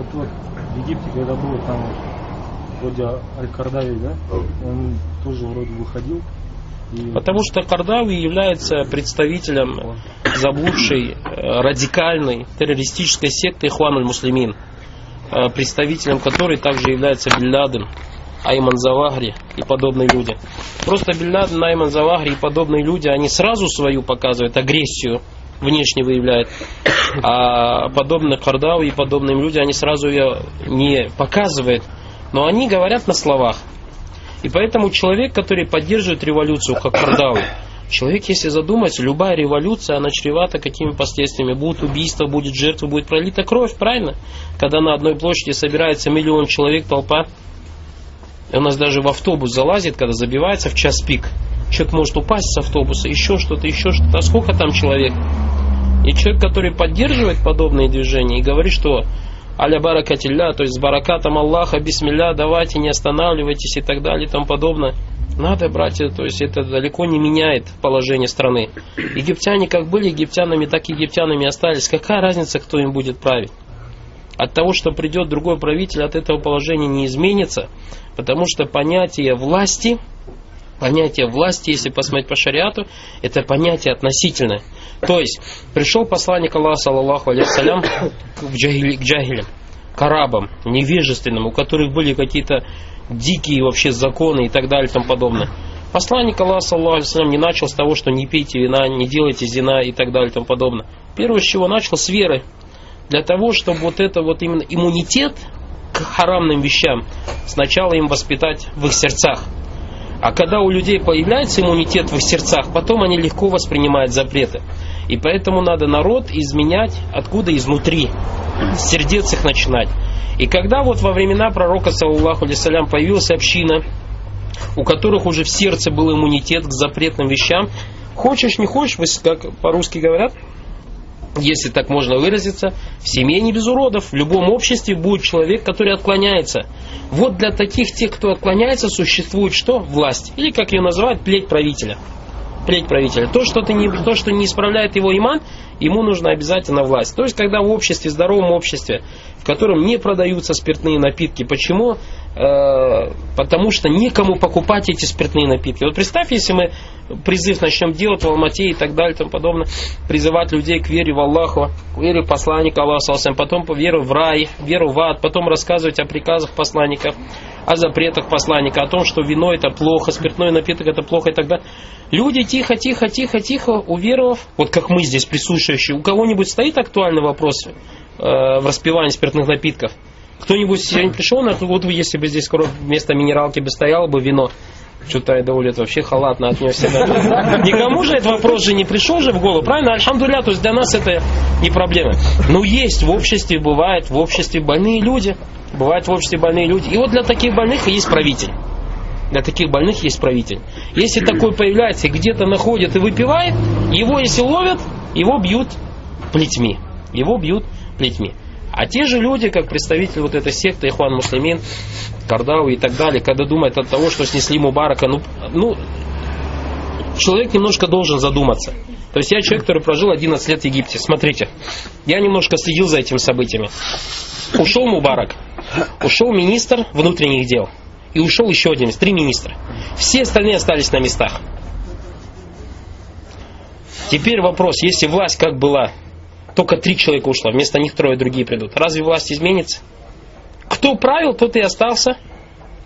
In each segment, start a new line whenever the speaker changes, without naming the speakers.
вот, вот в Египте, когда было там вроде Аль-Кардави, да, он тоже вроде выходил.
И... Потому что Кардави является представителем заблудшей, э, радикальной, террористической секты Ихван аль-Муслимин, э, представителем которой также является Билладен, Айман Завагри и подобные люди. Просто Билладен, Айман Завагри и подобные люди, они сразу свою показывают агрессию, внешне выявляют. А подобные Кардау и подобным людям, они сразу ее не показывают, но они говорят на словах. И поэтому человек, который поддерживает революцию, как Кардауи, человек, если задумается, любая революция, она чревата какими последствиями. Будут убийства, будет жертва, будет пролита кровь, правильно? Когда на одной площади собирается миллион человек, толпа, и у нас даже в автобус залазит, когда забивается в час пик. Человек может упасть с автобуса, еще что-то, еще что-то. А сколько там человек? И человек, который поддерживает подобные движения и говорит, что аля баракатилля, то есть с баракатом Аллаха, бисмилля, давайте, не останавливайтесь и так далее и тому подобное. Надо, братья, то есть это далеко не меняет положение страны. Египтяне как были египтянами, так и египтянами остались. Какая разница, кто им будет править? От того, что придет другой правитель, от этого положения не изменится, потому что понятие власти, понятие власти, если посмотреть по шариату, это понятие относительное. То есть, пришел посланник Аллаха, саллаллаху алейхиссалям, к, джахили, к джахилям, к арабам, невежественным, у которых были какие-то дикие вообще законы и так далее и тому подобное. Посланник Аллаха, саллаллаху алейхиссалям, не начал с того, что не пейте вина, не делайте зина и так далее и тому подобное. Первое, с чего начал, с веры. Для того, чтобы вот это вот именно иммунитет к харамным вещам сначала им воспитать в их сердцах. А когда у людей появляется иммунитет в их сердцах, потом они легко воспринимают запреты. И поэтому надо народ изменять откуда изнутри, с сердец их начинать. И когда вот во времена пророка, саллаху алейсалям, появилась община, у которых уже в сердце был иммунитет к запретным вещам, хочешь не хочешь, как по-русски говорят, если так можно выразиться, в семье не без уродов. В любом обществе будет человек, который отклоняется. Вот для таких тех, кто отклоняется, существует что? Власть. Или, как ее называют, плеть правителя. Плеть правителя. То, что, ты не, то, что не исправляет его иман, ему нужна обязательно власть. То есть, когда в обществе, в здоровом обществе, в котором не продаются спиртные напитки. Почему? Э, потому что некому покупать эти спиртные напитки. Вот представь, если мы призыв начнем делать в Алмате и так далее и тому подобное, призывать людей к вере в Аллаху, к вере посланника Аллаха, потом по веру в рай, веру в ад, потом рассказывать о приказах посланников, о запретах посланника, о том, что вино это плохо, спиртной напиток это плохо и так далее. Люди тихо, тихо, тихо, тихо, уверовав, вот как мы здесь присутствующие, у кого-нибудь стоит актуальный вопрос э, в распивании спиртных напитков? Кто-нибудь сегодня пришел, на вот если бы здесь вместо минералки бы стояло бы вино, что-то Айдаулет вообще халатно отнесся. Никому же этот вопрос же не пришел же в голову, правильно? Альхамдуля, то есть для нас это не проблема. Но есть в обществе, бывает в обществе больные люди. Бывают в обществе больные люди. И вот для таких больных есть правитель. Для таких больных есть правитель. Если такой появляется, где-то находит и выпивает, его если ловят, его бьют плетьми. Его бьют плетьми. А те же люди, как представители вот этой секты, Ихван Муслимин, Кардау и так далее, когда думают от того, что снесли Мубарака, ну, ну, человек немножко должен задуматься. То есть я человек, который прожил 11 лет в Египте. Смотрите, я немножко следил за этими событиями. Ушел Мубарак, ушел министр внутренних дел. И ушел еще один, три министра. Все остальные остались на местах. Теперь вопрос, если власть как была, только три человека ушло, вместо них трое другие придут. Разве власть изменится? Кто правил, тот и остался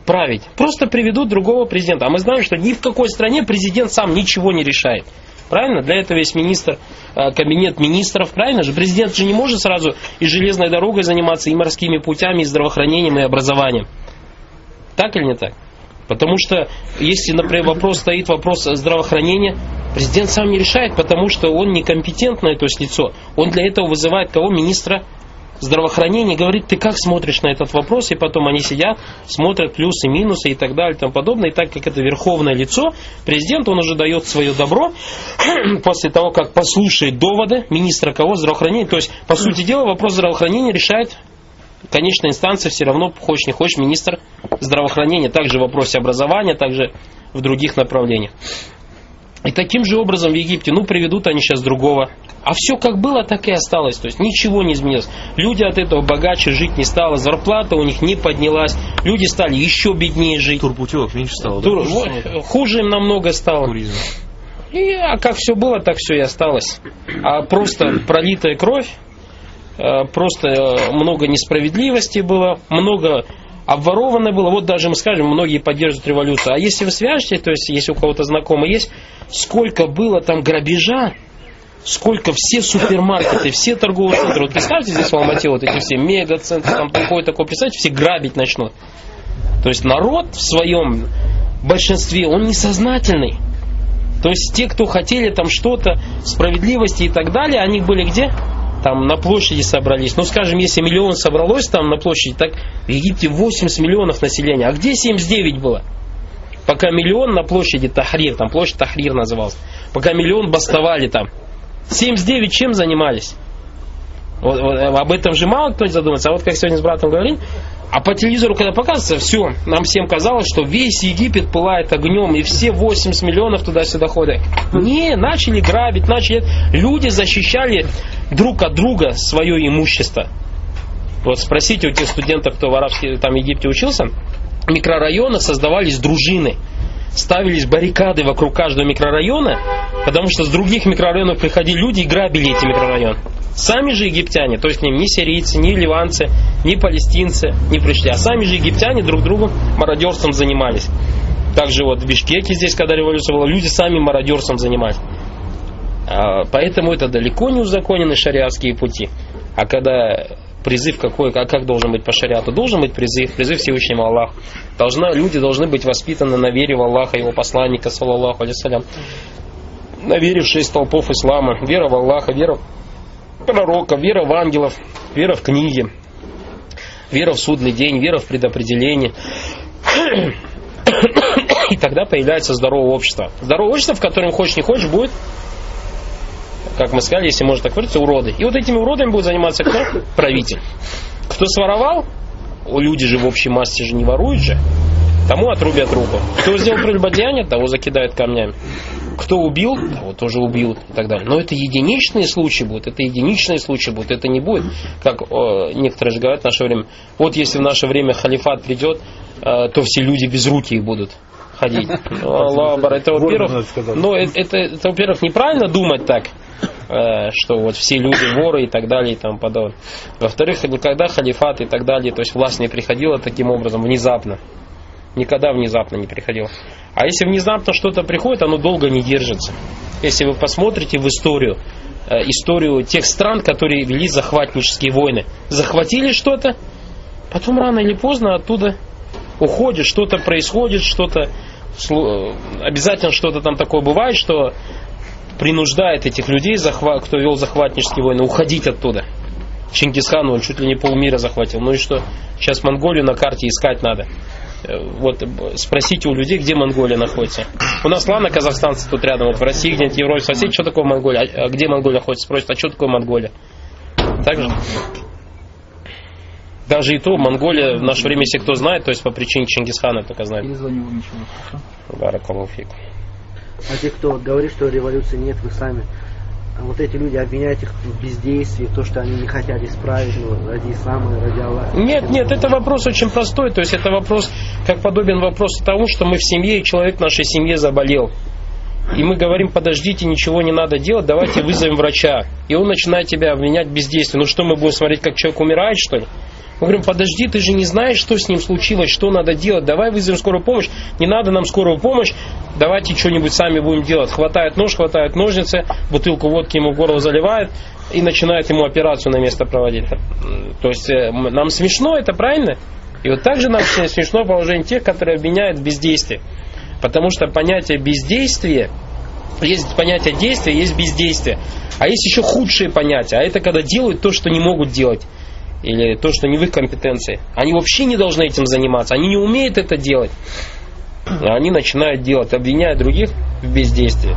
править. Просто приведут другого президента. А мы знаем, что ни в какой стране президент сам ничего не решает. Правильно? Для этого есть министр, э, кабинет министров. Правильно же? Президент же не может сразу и железной дорогой заниматься, и морскими путями, и здравоохранением, и образованием. Так или не так? Потому что если, например, вопрос стоит вопрос здравоохранения, президент сам не решает, потому что он некомпетентное то есть лицо. Он для этого вызывает кого? Министра здравоохранения, говорит, ты как смотришь на этот вопрос, и потом они сидят, смотрят плюсы, минусы и так далее и тому подобное. И так как это верховное лицо, президент, он уже дает свое добро после того, как послушает доводы министра кого? Здравоохранения. То есть, по сути дела, вопрос здравоохранения решает конечная инстанция все равно, хочешь не хочешь, министр здравоохранения, также в вопросе образования, также в других направлениях. И таким же образом в Египте, ну, приведут они сейчас другого. А все как было, так и осталось. То есть ничего не изменилось. Люди от этого богаче жить не стало, зарплата у них не поднялась, люди стали еще беднее жить.
Турпутевок меньше стало,
Тур-
да?
хуже им намного стало.
Туризм.
И а как все было, так все и осталось. А просто пролитая кровь, э, просто э, много несправедливости было, много обворовано было. Вот даже мы скажем, многие поддерживают революцию. А если вы свяжете, то есть если у кого-то знакомый есть, сколько было там грабежа, сколько все супермаркеты, все торговые центры. Вот представьте здесь в Алмате вот эти все мегацентры, там такое такое, представьте, все грабить начнут. То есть народ в своем большинстве, он несознательный. То есть те, кто хотели там что-то, справедливости и так далее, они были где? Там на площади собрались. Ну, скажем, если миллион собралось там на площади, так в Египте 80 миллионов населения. А где 79 было? Пока миллион на площади Тахрир, там площадь Тахрир называлась. Пока миллион бастовали там. 79 чем занимались? Вот, вот, об этом же мало кто задумывается. А вот как сегодня с братом говорим, а по телевизору, когда показывается, все, нам всем казалось, что весь Египет пылает огнем, и все 80 миллионов туда-сюда ходят. Не, начали грабить, начали... Люди защищали друг от друга свое имущество. Вот спросите у тех студентов, кто в арабском там, Египте учился, в создавались дружины. Ставились баррикады вокруг каждого микрорайона, потому что с других микрорайонов приходили люди и грабили эти микрорайоны. Сами же египтяне, то есть не ни сирийцы, ни ливанцы, ни палестинцы не пришли, а сами же египтяне друг другом мародерством занимались. Также вот в Бишкеке здесь, когда революция была, люди сами мародерством занимались. А, Поэтому это далеко не узаконены шариатские пути. А когда призыв какой, как, как должен быть по шариату? Должен быть призыв, призыв Всевышнему Аллаху. Должна, люди должны быть воспитаны на вере в Аллаха, его посланника, саллаллаху алейсалям. На вере в шесть толпов ислама. Вера в Аллаха, вера в пророка, вера в ангелов, вера в книги, вера в судный день, вера в предопределение. И тогда появляется здоровое общество. Здоровое общество, в котором хочешь не хочешь, будет как мы сказали, если можно так говорить, уроды. И вот этими уродами будет заниматься кто? Правитель. Кто своровал, люди же в общей массе же не воруют же, тому отрубят руку. Кто сделал прелюбодеяние, того закидают камнями. Кто убил, того тоже убьют и так далее. Но это единичные случаи будут, это единичные случаи будут, это не будет, как э, некоторые же говорят в наше время. Вот если в наше время халифат придет, э, то все люди без руки будут ходить. Ну, Аллах, это, во-первых,
сказать.
ну, это, это, во-первых, неправильно думать так, э, что вот все люди воры и так далее и тому подобное. Во-вторых, никогда халифат и так далее, то есть власть не приходила таким образом внезапно. Никогда внезапно не приходила. А если внезапно что-то приходит, оно долго не держится. Если вы посмотрите в историю, э, историю тех стран, которые вели захватнические войны, захватили что-то, потом рано или поздно оттуда уходит, что-то происходит, что-то э, обязательно что-то там такое бывает, что принуждает этих людей, кто вел захватнические войны, уходить оттуда. Чингисхан, он чуть ли не полмира захватил. Ну и что? Сейчас Монголию на карте искать надо. Э, Вот э, спросите у людей, где Монголия находится. У нас, ладно, казахстанцы тут рядом, вот в России, где-нибудь в Европе, спросите, что такое Монголия, а где Монголия находится, спросят, а что такое Монголия? Так же? Даже и то, Монголия в наше время, если кто знает, то есть по причине Чингисхана только знает.
Еще. Хорошо?
Баракалуфик.
А те, кто говорит, что революции нет, вы сами. А вот эти люди обвиняют их в бездействии, то, что они не хотят исправить ну, ради ислама, ради Аллаха.
Нет, нет, это вопрос очень простой. То есть это вопрос, как подобен вопросу тому, что мы в семье, и человек в нашей семье заболел. И мы говорим, подождите, ничего не надо делать, давайте вызовем врача. И он начинает тебя обвинять в бездействии. Ну что, мы будем смотреть, как человек умирает, что ли? Мы говорим, подожди, ты же не знаешь, что с ним случилось, что надо делать. Давай вызовем скорую помощь. Не надо нам скорую помощь. Давайте что-нибудь сами будем делать. Хватает нож, хватает ножницы, бутылку водки ему в горло заливает и начинает ему операцию на место проводить. То есть э, нам смешно это, правильно? И вот также нам смешно положение тех, которые обвиняют в бездействии. Потому что понятие бездействия есть понятие действия, есть бездействие. А есть еще худшие понятия. А это когда делают то, что не могут делать. Или то, что не в их компетенции. Они вообще не должны этим заниматься. Они не умеют это делать. Они начинают делать, обвиняя других в бездействии.